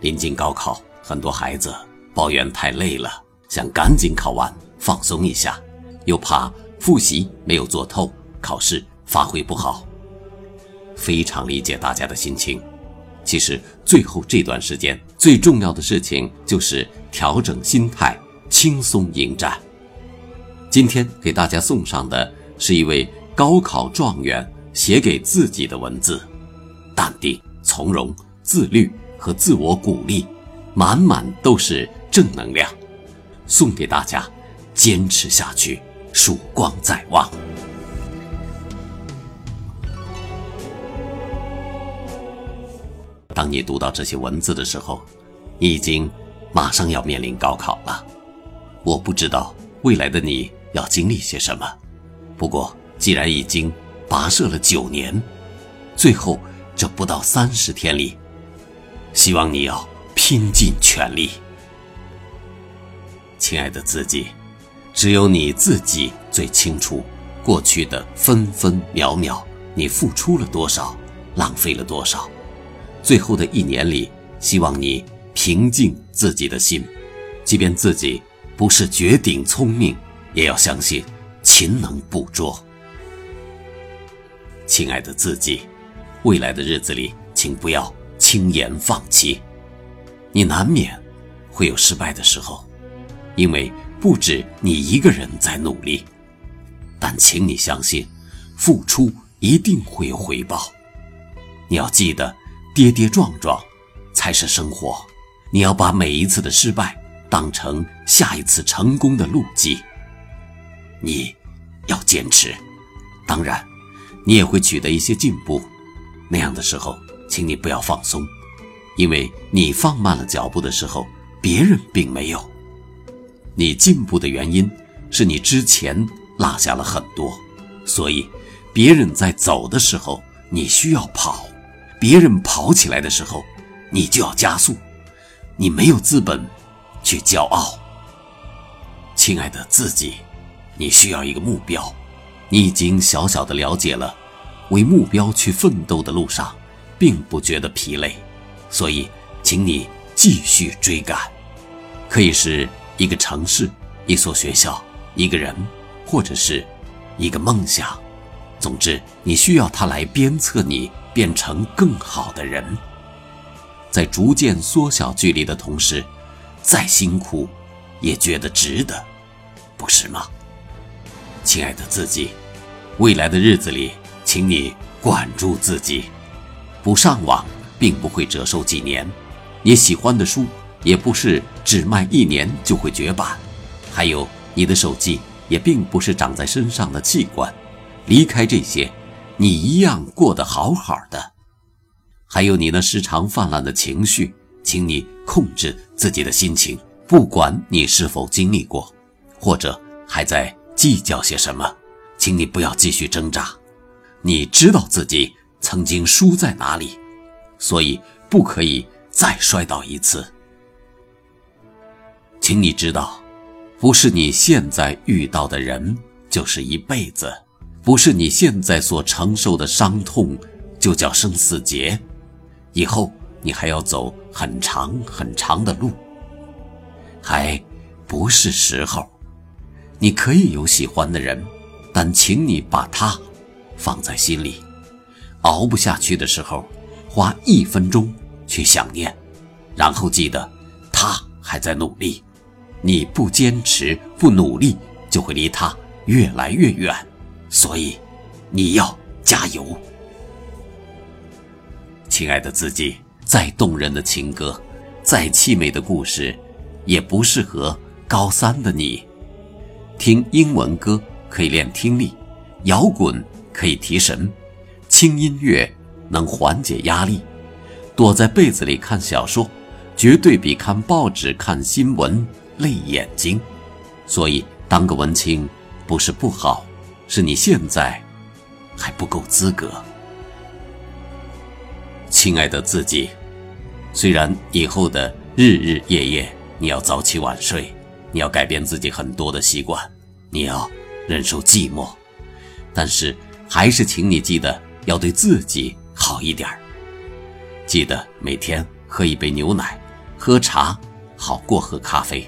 临近高考，很多孩子抱怨太累了，想赶紧考完放松一下，又怕复习没有做透，考试发挥不好。非常理解大家的心情。其实最后这段时间最重要的事情就是调整心态，轻松迎战。今天给大家送上的是一位高考状元写给自己的文字，淡定、从容、自律。和自我鼓励，满满都是正能量，送给大家，坚持下去，曙光在望。当你读到这些文字的时候，你已经马上要面临高考了。我不知道未来的你要经历些什么，不过既然已经跋涉了九年，最后这不到三十天里。希望你要拼尽全力，亲爱的自己，只有你自己最清楚过去的分分秒秒，你付出了多少，浪费了多少。最后的一年里，希望你平静自己的心，即便自己不是绝顶聪明，也要相信勤能补拙。亲爱的自己，未来的日子里，请不要。轻言放弃，你难免会有失败的时候，因为不止你一个人在努力。但请你相信，付出一定会有回报。你要记得，跌跌撞撞才是生活。你要把每一次的失败当成下一次成功的路径。你要坚持，当然，你也会取得一些进步。那样的时候。请你不要放松，因为你放慢了脚步的时候，别人并没有。你进步的原因是你之前落下了很多，所以别人在走的时候，你需要跑；别人跑起来的时候，你就要加速。你没有资本去骄傲，亲爱的自己，你需要一个目标。你已经小小的了解了，为目标去奋斗的路上。并不觉得疲累，所以，请你继续追赶。可以是一个城市、一所学校、一个人，或者是一个梦想。总之，你需要它来鞭策你变成更好的人。在逐渐缩小距离的同时，再辛苦也觉得值得，不是吗？亲爱的自己，未来的日子里，请你管住自己。不上网并不会折寿几年，你喜欢的书也不是只卖一年就会绝版，还有你的手机也并不是长在身上的器官，离开这些，你一样过得好好的。还有你那时常泛滥的情绪，请你控制自己的心情，不管你是否经历过，或者还在计较些什么，请你不要继续挣扎，你知道自己。曾经输在哪里，所以不可以再摔倒一次。请你知道，不是你现在遇到的人就是一辈子，不是你现在所承受的伤痛就叫生死劫，以后你还要走很长很长的路，还不是时候。你可以有喜欢的人，但请你把他放在心里。熬不下去的时候，花一分钟去想念，然后记得他还在努力。你不坚持不努力，就会离他越来越远。所以，你要加油，亲爱的自己。再动人的情歌，再凄美的故事，也不适合高三的你。听英文歌可以练听力，摇滚可以提神。轻音乐能缓解压力，躲在被子里看小说，绝对比看报纸、看新闻累眼睛。所以，当个文青不是不好，是你现在还不够资格。亲爱的自己，虽然以后的日日夜夜你要早起晚睡，你要改变自己很多的习惯，你要忍受寂寞，但是还是请你记得。要对自己好一点儿，记得每天喝一杯牛奶，喝茶好过喝咖啡。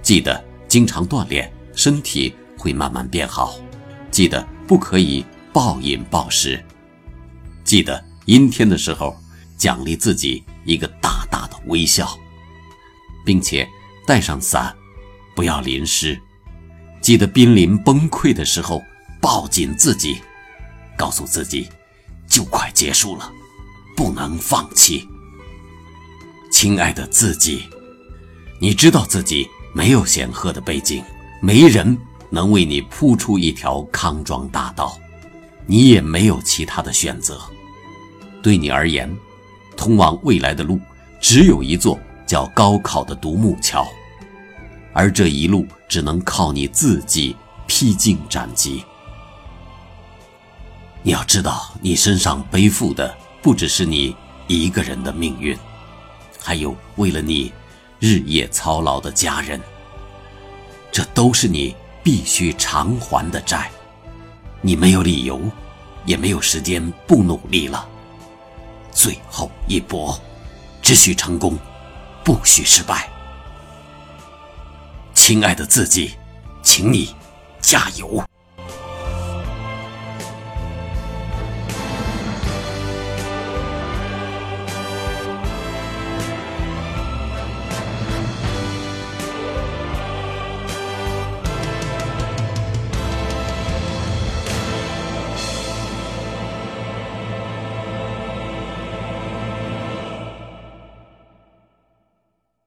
记得经常锻炼，身体会慢慢变好。记得不可以暴饮暴食。记得阴天的时候，奖励自己一个大大的微笑，并且带上伞，不要淋湿。记得濒临崩溃的时候，抱紧自己，告诉自己，就快结束了，不能放弃。亲爱的自己，你知道自己没有显赫的背景，没人能为你铺出一条康庄大道，你也没有其他的选择。对你而言，通往未来的路只有一座叫高考的独木桥，而这一路只能靠你自己披荆斩棘。你要知道，你身上背负的不只是你一个人的命运，还有为了你日夜操劳的家人。这都是你必须偿还的债。你没有理由，也没有时间不努力了。最后一搏，只许成功，不许失败。亲爱的自己，请你加油。